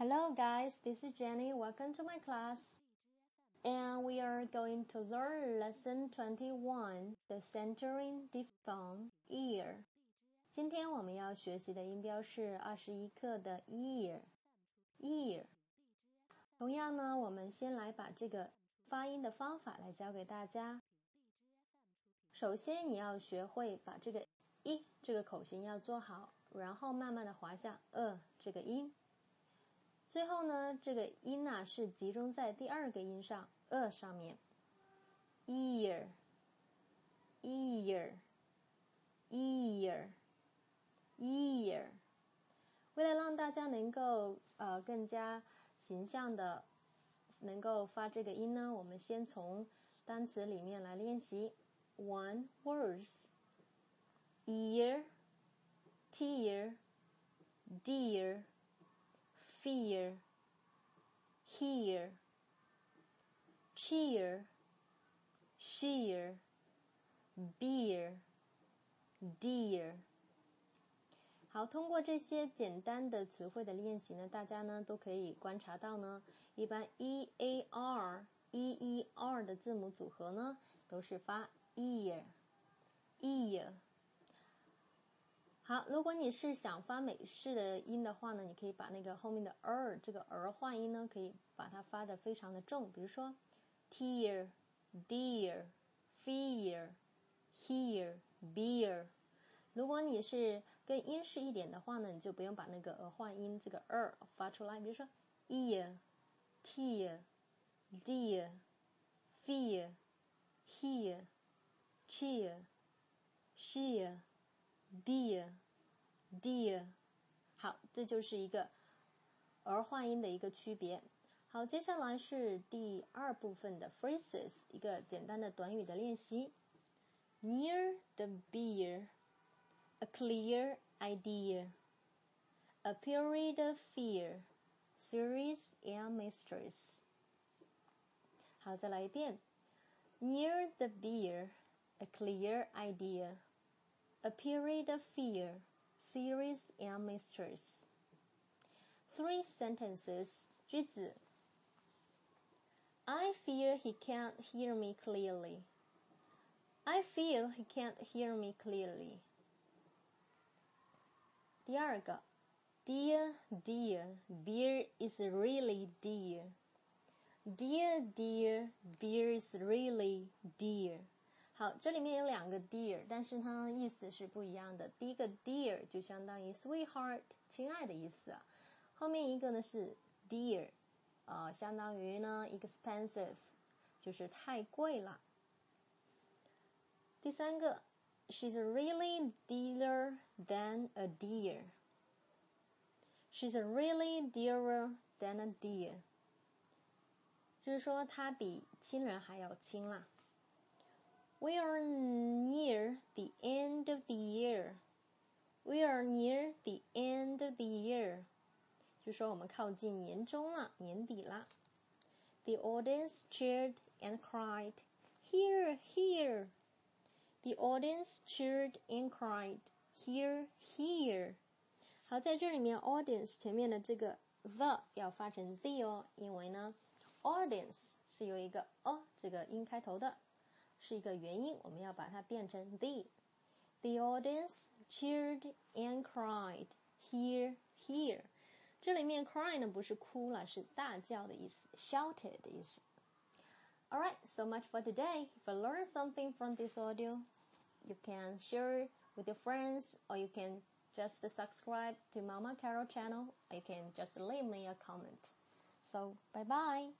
Hello, guys. This is Jenny. Welcome to my class. And we are going to learn lesson 21, the centering diphon ear. 今天我们要学习的音标是二十一课的 ear。ear。同样呢，我们先来把这个发音的方法来教给大家。首先，你要学会把这个一这个口型要做好，然后慢慢的滑下呃这个音。最后呢，这个音呐是集中在第二个音上呃上面。ear，ear，ear，ear。为了让大家能够呃更加形象的能够发这个音呢，我们先从单词里面来练习。One words. Ear, tear, dear fear, hear, cheer, sheer, beer, dear。好，通过这些简单的词汇的练习呢，大家呢都可以观察到呢，一般 e a r e e r 的字母组合呢都是发 ear ear。好，如果你是想发美式的音的话呢，你可以把那个后面的 er 这个儿化音呢，可以把它发的非常的重，比如说 tear、dear、fear、hear、beer。如果你是更英式一点的话呢，你就不用把那个儿化音这个 er 发出来，比如说 ear、tear、dear、fear、hear、cheer、sheer。Dear, dear，好，这就是一个儿化音的一个区别。好，接下来是第二部分的 phrases，一个简单的短语的练习。Near the beer, a clear idea, a period of fear, series and mysteries。好，再来一遍。Near the beer, a clear idea a period of fear, series and mysteries. Three sentences. 句子 I fear he can't hear me clearly. I feel he can't hear me clearly. 第二个 Dear, dear, beer is really dear. Dear, dear, beer is really dear. 好，这里面有两个 dear，但是它的意思是不一样的。第一个 dear 就相当于 sweetheart，亲爱的意思。后面一个呢是 dear，啊，相当于呢 expensive，就是太贵了。第三个，she's really dearer than a dear。she's really dearer than a dear，就是说她比亲人还要亲啦。We are near the end of the year. We are near the end of the year. 就说我们靠近年终了，年底了。The audience cheered and cried, "Here, here!" The audience cheered and cried, "Here, here!" 好，在这里面，audience 前面的这个 the 要发成 the 哦，因为呢，audience 是有一个 o 这个音开头的。 是一个元音，我们要把它变成 the。The audience cheered and cried, "Here, here!" 这里面 cry 呢不是哭了，是大叫的意思，shouted 的意思。All right, so much for today. If you learned something from this audio, you can share with your friends, or you can just subscribe to Mama Carol channel, or you can just leave me a comment. So, bye bye.